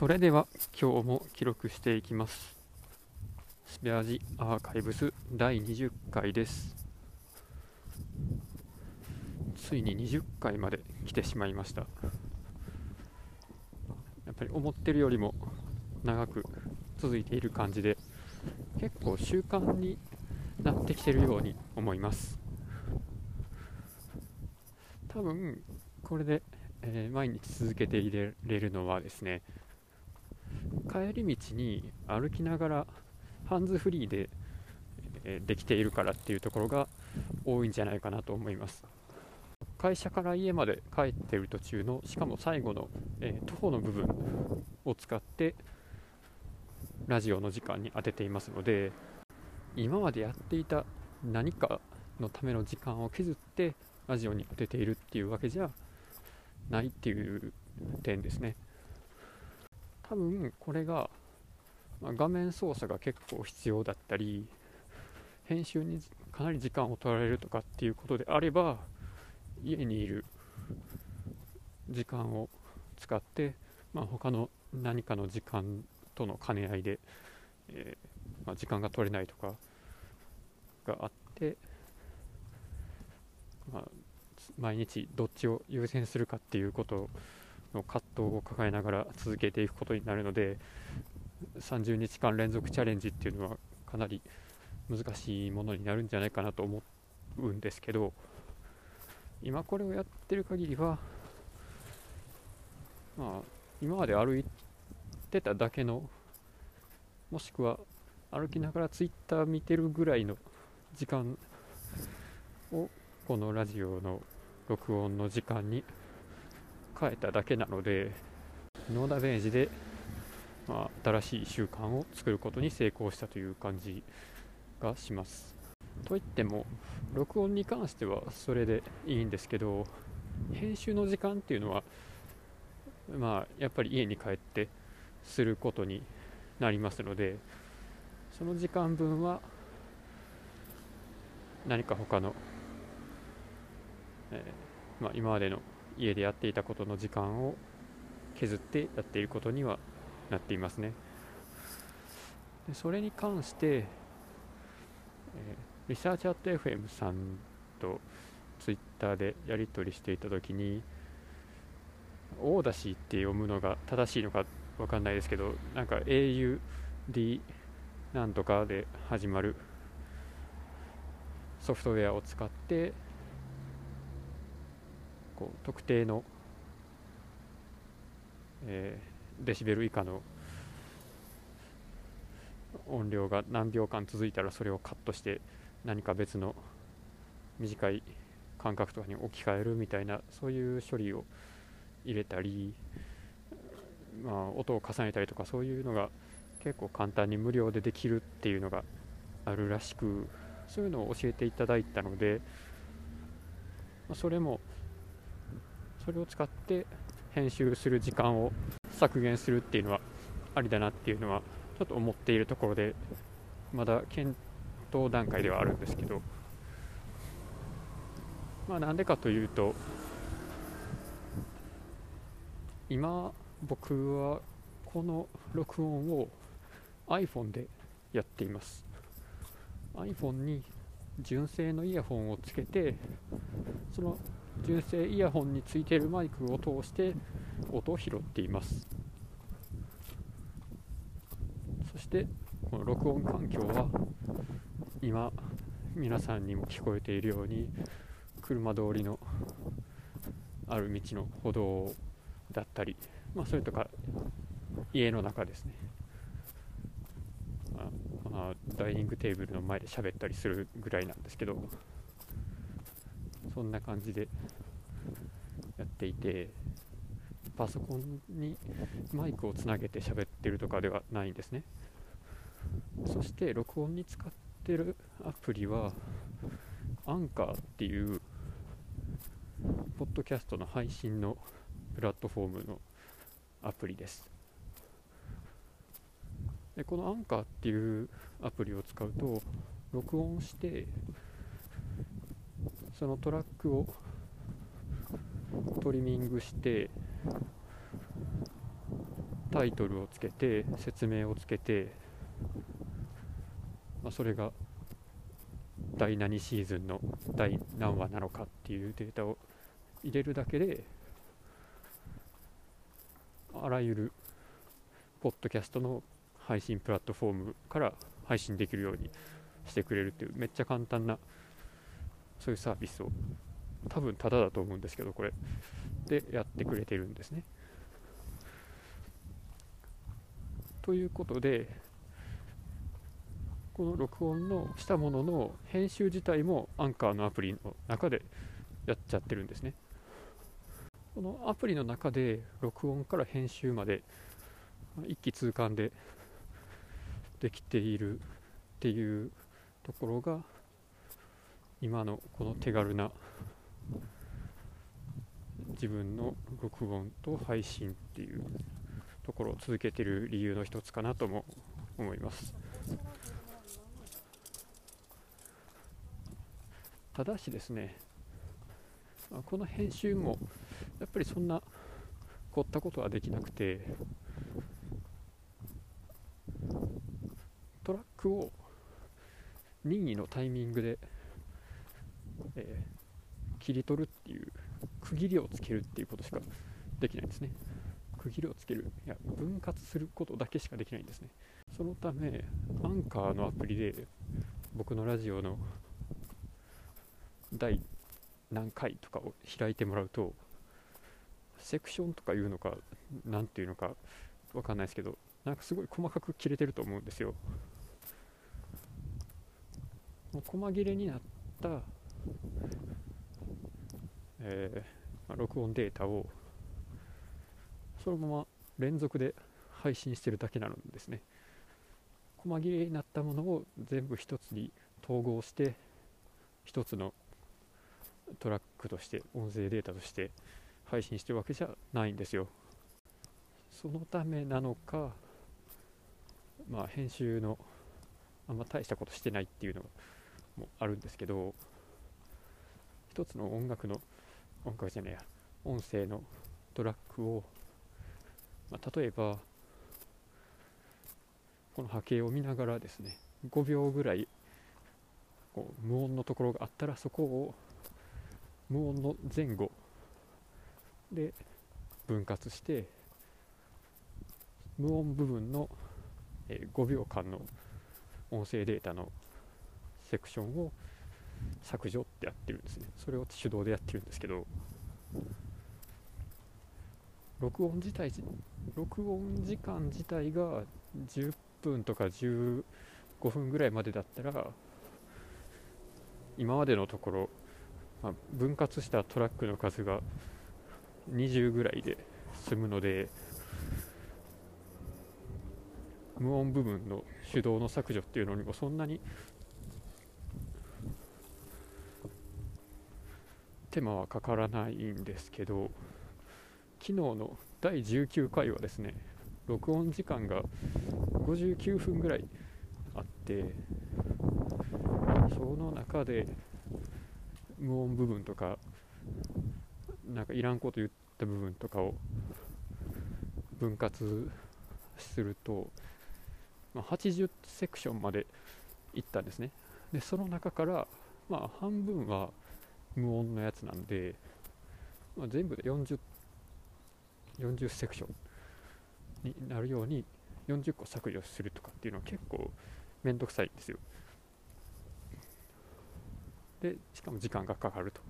それでは今日も記録していきます。スペアジアーカイブス第20回です。ついに20回まで来てしまいました。やっぱり思ってるよりも長く続いている感じで結構習慣になってきてるように思います。多分これで、えー、毎日続けていれるのはですね帰り道に歩きながらハンズフリーで、え、できているからっていうところが多いんじゃないかなと思います。会社から家まで帰ってる途中のしかも最後の、えー、徒歩の部分を使ってラジオの時間に当てていますので今までやっていた何かのための時間を削ってラジオに当てているっていうわけじゃないっていう点ですね。多分これが、まあ、画面操作が結構必要だったり編集にかなり時間を取られるとかっていうことであれば家にいる時間を使って、まあ、他の何かの時間との兼ね合いで、えー、まあ、時間が取れないとかがあって、まあ、毎日どっちを優先するかっていうことの葛藤を抱えながら続けていくことになるので30日間連続チャレンジっていうのはかなり難しいものになるんじゃないかなと思うんですけど今これをやってる限りはまあ今まで歩いてただけのもしくは歩きながらツイッター見てるぐらいの時間をこのラジオの録音の時間に変えただけなのでノーダメージで、まあ、新しい習慣を作ることに成功したという感じがします。といっても録音に関してはそれでいいんですけど編集の時間っていうのはまあやっぱり家に帰ってすることになりますのでその時間分は何か他の、えー、まあ、今までの家でやっていたことの時間を削ってやっていることにはなっていますね。でそれに関して、えー、リサーチアット FM さんとツイッターでやり取りしていた時にオーダシーって読むのが正しいのか分かんないですけどなんか AUD なんとかで始まるソフトウェアを使ってこう特定の、えー、デシベル以下の音量が何秒間続いたらそれをカットして何か別の短い間隔とかに置き換えるみたいなそういう処理を入れたりまあ、音を重ねたりとかそういうのが結構簡単に無料でできるっていうのがあるらしくそういうのを教えていただいたので、ま、それもそれを使って編集する時間を削減するっていうのはありだなっていうのはちょっと思っているところでまだ検討段階ではあるんですけどまあなんでかというと今僕はこの録音を iPhone でやっています。iPhone に純正のイヤホンをつけてその純正イヤホンについているマイクを通して音を拾っています。そしてこの録音環境は今皆さんにも聞こえているように車通りのある道の歩道だったりまあ、それとか家の中ですね、まあ、ダイニングテーブルの前で喋ったりするぐらいなんですけどそんな感じでてパソコンにマイクをつなげて喋ってるとかではないんですね。そして録音に使ってるアプリはアンカーっていうポッドキャストの配信のプラットフォームのアプリです。でこのアンカーっていうアプリを使うと録音してそのトラックをトリミングしてタイトルをつけて説明をつけて、まあ、それが第何シーズンの第何話なのかっていうデータを入れるだけであらゆるポッドキャストの配信プラットフォームから配信できるようにしてくれるっていうめっちゃ簡単なそういうサービスを多分タダだと思うんですけどこれでやってくれてるんですね。ということでこの録音のしたものの編集自体もアンカーのアプリの中でやっちゃってるんですねこのアプリの中で録音から編集まで一気通貫でできているっていうところが今のこの手軽な自分の録音と配信っていうところを続けてる理由の一つかなとも思います。ただしですねこの編集もやっぱりそんな凝ったことはできなくてトラックを任意のタイミングで、えー、切り取るっていう区切りをつけるっていうことしかできないんですね。区切りをつける。いや分割することだけしかできないんですね。そのためアンカーのアプリで僕のラジオの第何回とかを開いてもらうとセクションとかいうのか何ていうのか分かんないですけどなんかすごい細かく切れてると思うんですよ。もう細切れになった、えーまあ、録音データをそのまま連続で配信してるだけなのですね。細切れになったものを全部一つに統合して一つのトラックとして音声データとして配信してるわけじゃないんですよ。そのためなのかまあ編集のあんま大したことしてないっていうのもあるんですけど一つの音楽の音楽じゃねえや。音声のトラックを。まあ、例えばこの波形を見ながらですね5秒ぐらいこう無音のところがあったらそこを無音の前後で分割して無音部分の、5秒間の音声データのセクションを削除ってやってるんですね。それを手動でやってるんですけど録音自体録音時間自体が10分とか15分ぐらいまでだったら今までのところ、まあ、分割したトラックの数が20ぐらいで済むので無音部分の手動の削除っていうのにもそんなに手間はかからないんですけど昨日の第19回はですね録音時間が59分ぐらいあってその中で無音部分とかなんかいらんこと言った部分とかを分割すると、まあ、80セクションまでいったんですね。でその中からまあ半分は無音のやつなんで、まあ、全部で40 40セクションになるように40個削除するとかっていうのは結構めんどくさいんですよ。でしかも時間がかかると。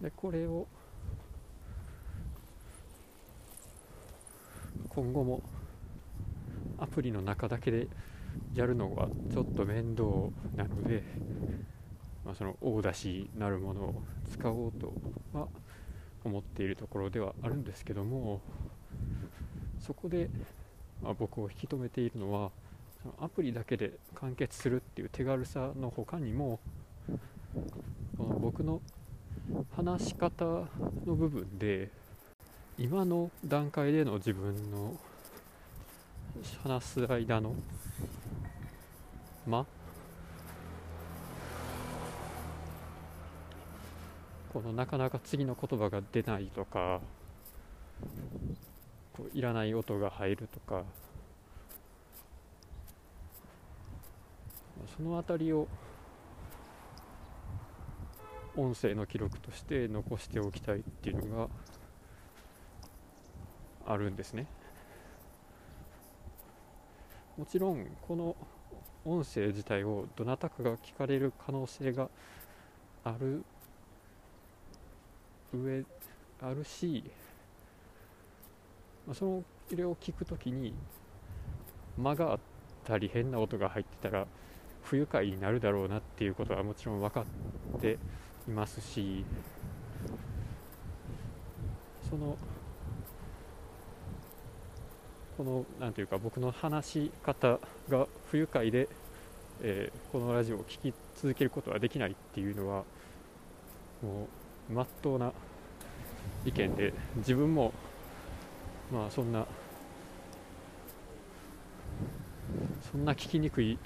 でこれを今後もアプリの中だけでやるのはちょっと面倒なのでまあ、その大出しなるものを使おうとは思っているところではあるんですけどもそこで、ま、僕を引き止めているのはそのアプリだけで完結するっていう手軽さの他にもこの僕の話し方の部分で今の段階での自分の話す間の間このなかなか次の言葉が出ないとかこういらない音が入るとか。その辺りを音声の記録として残しておきたいっていうのがあるんですね。もちろんこの音声自体をどなたかが聞かれる可能性がある上あるし、まあ、そのれを聞くときに間があったり変な音が入ってたら不愉快になるだろうなっていうことはもちろん分かっていますしそのこの何ていうか僕の話し方が不愉快で、えー、このラジオを聴き続けることはできないっていうのはもうまっとうな意見で自分もまあそんなそんな聞きにくい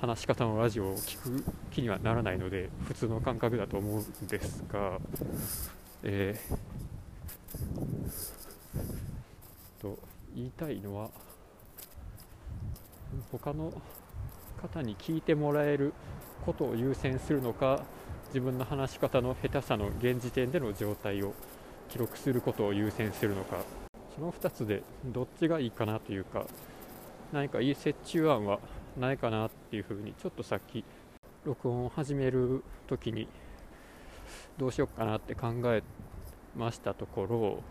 話し方のラジオを聞く気にはならないので普通の感覚だと思うんですが、えー、と言いたいのは他の方に聞いてもらえることを優先するのか自分の話し方の下手さの現時点での状態を記録することを優先するのかその2つでどっちがいいかなというか何かいい折衷案はないかなっていうふうにちょっとさっき録音を始める時にどうしようかなって考えましたところ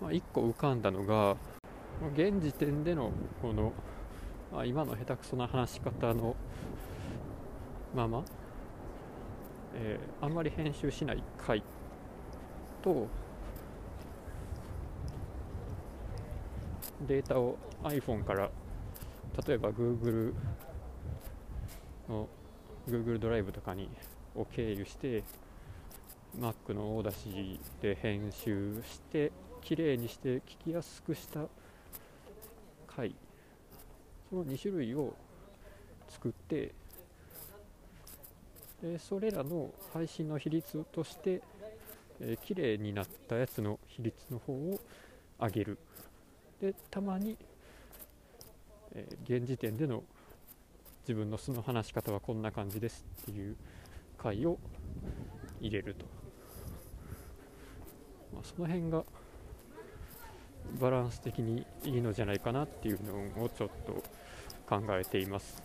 まあ、1個浮かんだのが現時点でのこの、まあ、今の下手くそな話し方のまま、えー、あんまり編集しない回とデータを iPhone から例えば Google の Google ドライブとかにを経由して Mac の大出しで編集して綺麗にして聞きやすくした回。その2種類を作ってでそれらの配信の比率として、えー、綺麗になったやつの比率の方を上げる。でたまに、えー、現時点での自分の素の話し方はこんな感じですっていう回を入れると、まあ、その辺がバランス的にいいのじゃないかなっていうのをちょっと考えています。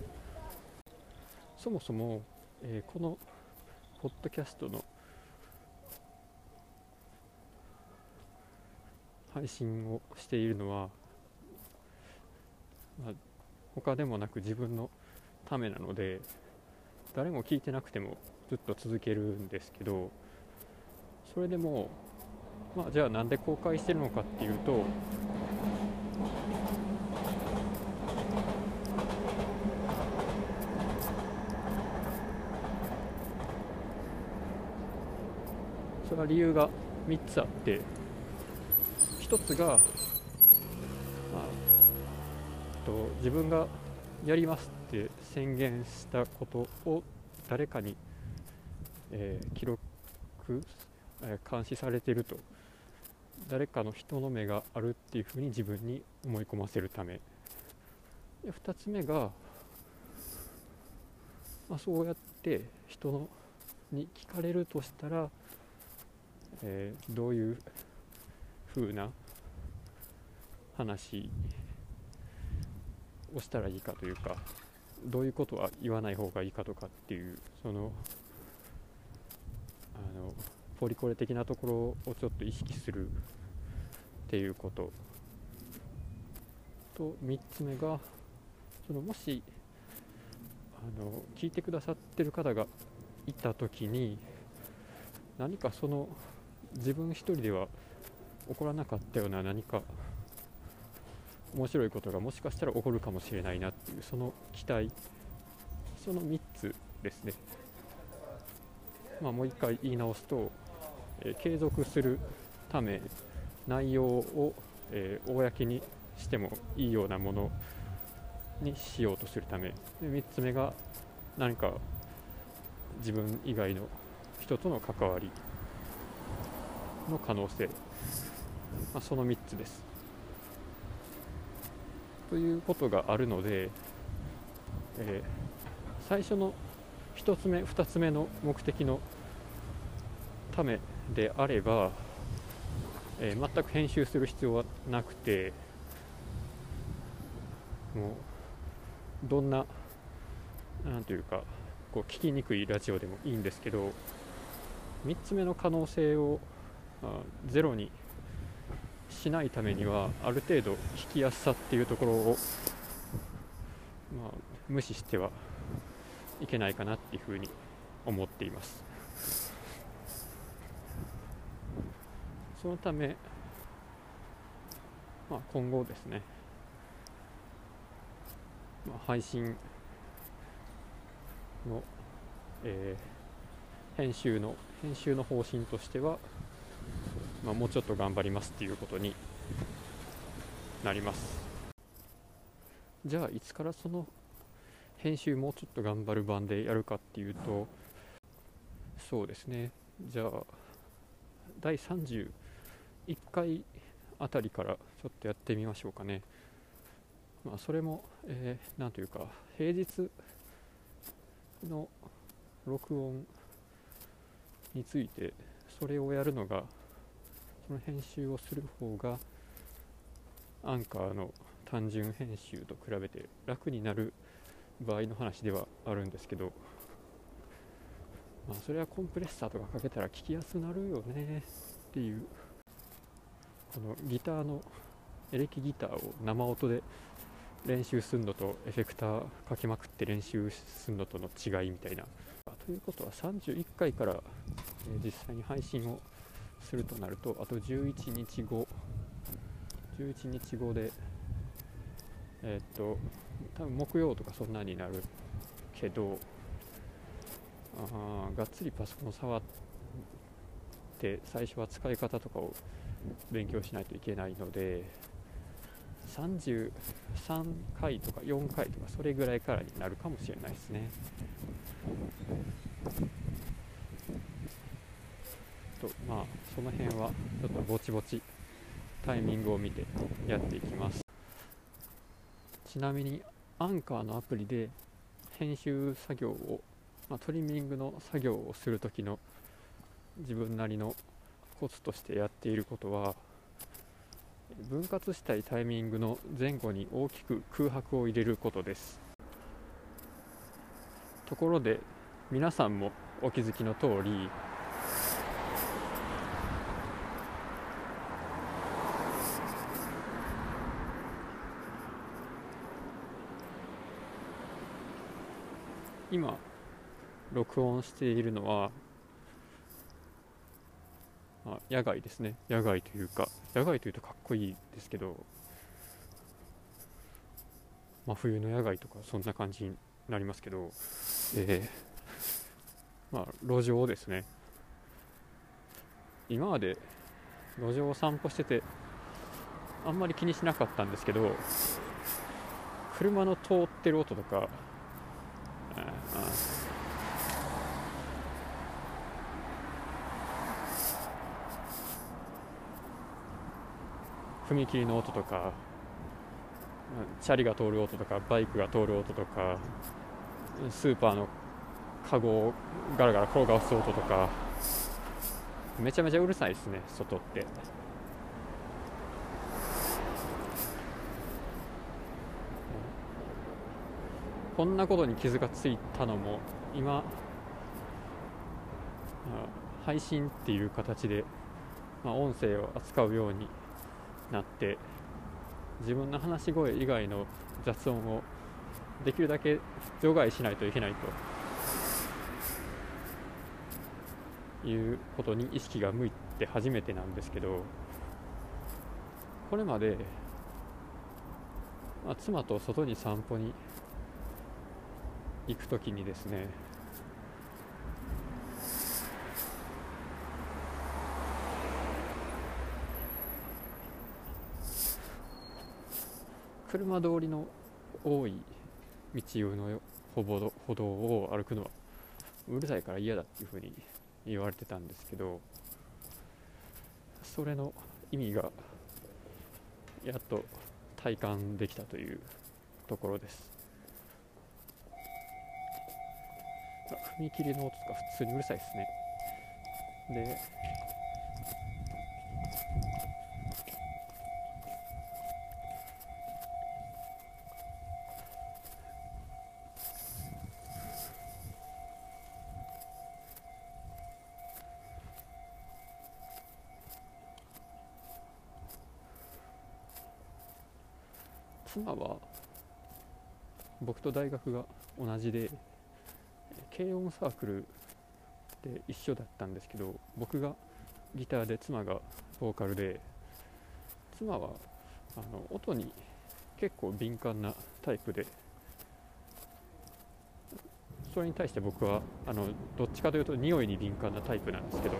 そもそも、えー、このポッドキャストの配信をしているのは、まあ、他でもなく自分のためなので誰も聞いてなくてもずっと続けるんですけどそれでもまあ、じゃあなんで公開してるのかっていうとそれは理由が3つあって1つが、まあ、と自分がやりますって宣言したことを誰かに、えー、記録、えー、監視されてると。誰かの人の目があるっていうふうに自分に思い込ませるため。で2つ目が、まあ、そうやって人に聞かれるとしたら、えー、どういうふうな話をしたらいいかというかどういうことは言わない方がいいかとかっていうそのあのポリコレ的なところをちょっと意識するっていうことと3つ目がそのもしあの聞いてくださってる方がいた時に何かその自分一人では起こらなかったような何か面白いことがもしかしたら起こるかもしれないなっていうその期待その3つですね。まあもう一回言い直すとえ継続するため内容を、え、公にしてもいいようなものにしようとするためで3つ目が何か自分以外の人人との関わりの可能性、まあ、その3つです。ということがあるので、えー、最初の1つ目2つ目の目的のためであれば、えー、全く編集する必要はなくてもうどんななんというかこう聞きにくいラジオでもいいんですけど3つ目の可能性をゼロにしないためにはある程度聞きやすさっていうところを、まあ、無視してはいけないかなっていうふうに思っています。そのため、まあ、今後ですね、まあ、配信の、えー、編集の編集の方針としてはまあ、もうちょっと頑張りますっていうことになります。じゃあいつからその編集もうちょっと頑張る版でやるかっていうとそうですね。じゃあ第30 1回あたりからちょっとやってみましょうかね。まあそれも、えー、というか平日の録音についてそれをやるのがその編集をする方がアンカーの単純編集と比べて楽になる場合の話ではあるんですけど、まあ、それはコンプレッサーとかかけたら聞きやすくなるよねっていうこのギターのエレキギターを生音で練習するのとエフェクターかけまくって練習するのとの違いみたいな。ということは31回から、え実際に配信をするとなるとあと11日後11日後でえー、っと多分木曜とかそんなになるけどあがっつりパソコン触って最初は使い方とかを勉強しないといけないので33回とか4回とかそれぐらいからになるかもしれないですね。とまあその辺はちょっとぼちぼちタイミングを見てやっていきますちなみにアンカーのアプリで編集作業を、まあ、トリミングの作業をする時の自分なりのコツとしてやっていることは分割したいタイミングの前後に大きく空白を入れることです。ところで皆さんもお気づきの通り今録音しているのは、まあ、野外ですね。野外というか野外というとかっこいいですけど真冬の野外とかそんな感じになりますけど、えー、まあ路上ですね。今まで路上を散歩しててあんまり気にしなかったんですけど車の通ってる音とか踏切の音とかチャリが通る音とかバイクが通る音とかスーパーのカゴをガラガラ転がす音とかめちゃめちゃうるさいですね外って。こんなことに傷がついたのも今配信っていう形で、まあ、音声を扱うようになって自分の話し声以外の雑音をできるだけ除外しないといけないと。いうことに意識が向いて初めてなんですけどこれまで、まあ、妻と外に散歩に行く時にですね車通りの多い道の歩道歩道を歩くのはうるさいから嫌だっていうふうに言われてたんですけどそれの意味がやっと体感できたというところです。踏切の音とか普通にうるさいですね。で妻は僕と大学が同じで軽音サークルで一緒だったんですけど僕がギターで妻がボーカルで妻はあの音に結構敏感なタイプでそれに対して僕はあのどっちかというと匂いに敏感なタイプなんですけど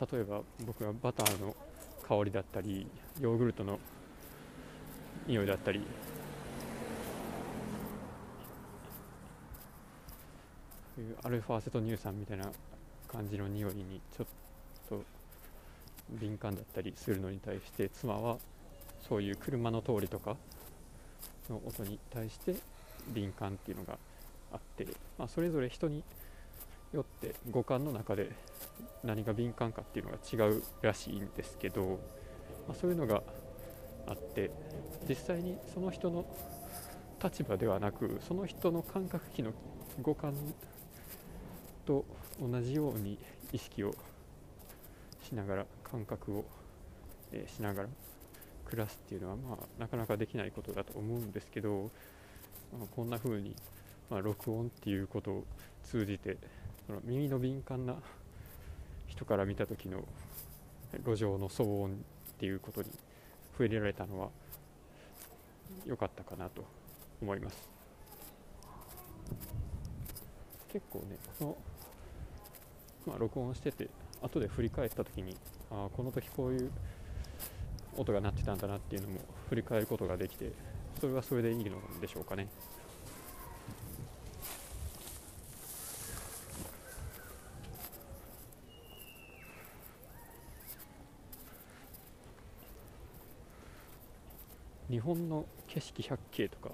例えば僕はバターの香りだったりヨーグルトの匂いだったり。アルファセト乳酸みたいな感じの匂いにちょっと敏感だったりするのに対して妻はそういう車の通りとかの音に対して敏感っていうのがあって、まあ、それぞれ人によって五感の中で何が敏感かっていうのが違うらしいんですけど、まあ、そういうのがあって実際にその人の立場ではなくその人の感覚器の五感と同じように意識をしながら感覚を、えー、しながら暮らすっていうのは、まあ、なかなかできないことだと思うんですけど、まあ、こんな風に、まあ、録音っていうことを通じてその耳の敏感な人から見た時の路上の騒音っていうことに触れられたのは良かったかなと思います。結構ねこの、まあ、録音してて後で振り返った時にあこの時こういう音が鳴ってたんだなっていうのも振り返ることができてそれはそれでいいのでしょうかね。日本の景色百景とか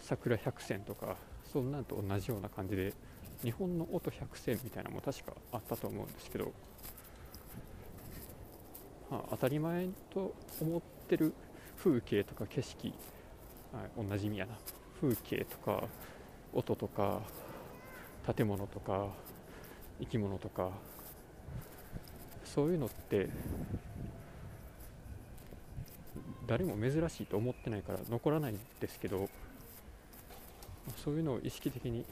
桜百選とかそんなんと同じような感じで日本の音百選みたいなのも確かあったと思うんですけど、まあ、当たり前と思ってる風景とか景色あ同じ意味やな。風景とか音とか建物とか生き物とかそういうのって誰も珍しいと思ってないから残らないんですけどそういうのを意識的に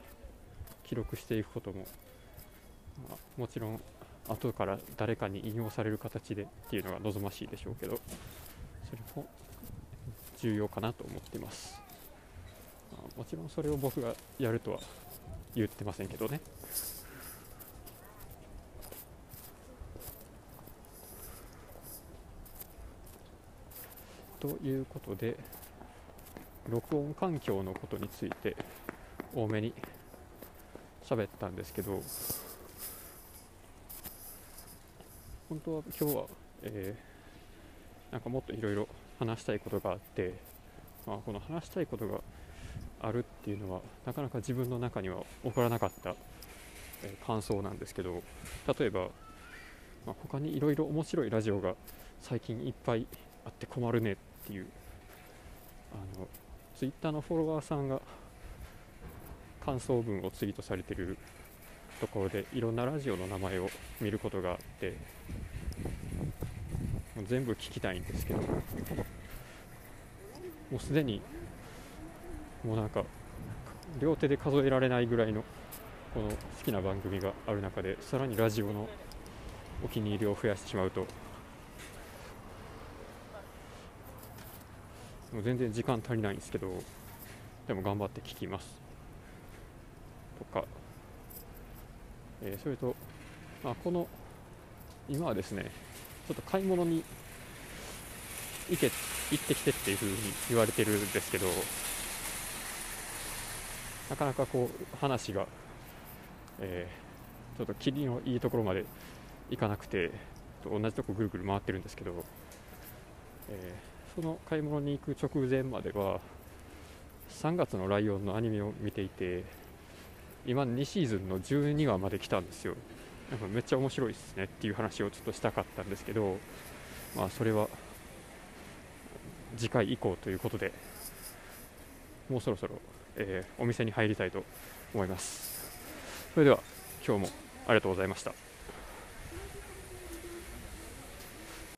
記録していくことも、まあ、もちろん後から誰かに引用される形でっていうのが望ましいでしょうけどそれも重要かなと思っています、まあ、もちろんそれを僕がやるとは言ってませんけどね。ということで録音環境のことについて多めに喋ったんですけど本当は今日は、えー、なんかもっといろいろ話したいことがあって、まあ、この話したいことがあるっていうのはなかなか自分の中には起こらなかった、えー、感想なんですけど例えば、まあ、他にいろいろ面白いラジオが最近いっぱいあって困るねっていう。あのツイッターのフォロワーさんが感想文をツイートされてるところでいろんなラジオの名前を見ることがあってもう全部聞きたいんですけどもうすでにもうなんか両手で数えられないぐらいのこの好きな番組がある中でさらにラジオのお気に入りを増やしてしまうともう全然時間足りないんですけどでも頑張って聞きます。とか、えーそれと、まあ、この今はですねちょっと買い物に行け行ってきてっていう風に言われてるんですけどなかなかこう話が、えーちょっと霧のいいところまで行かなくて同じとこぐるぐる回ってるんですけど、えーその買い物に行く直前までは3月のライオンのアニメを見ていて今2シーズンの12話まで来たんですよ。なんかめっちゃ面白いですねっていう話をちょっとしたかったんですけどまあそれは次回以降ということでもうそろそろ、えーお店に入りたいと思います。それでは今日もありがとうございました。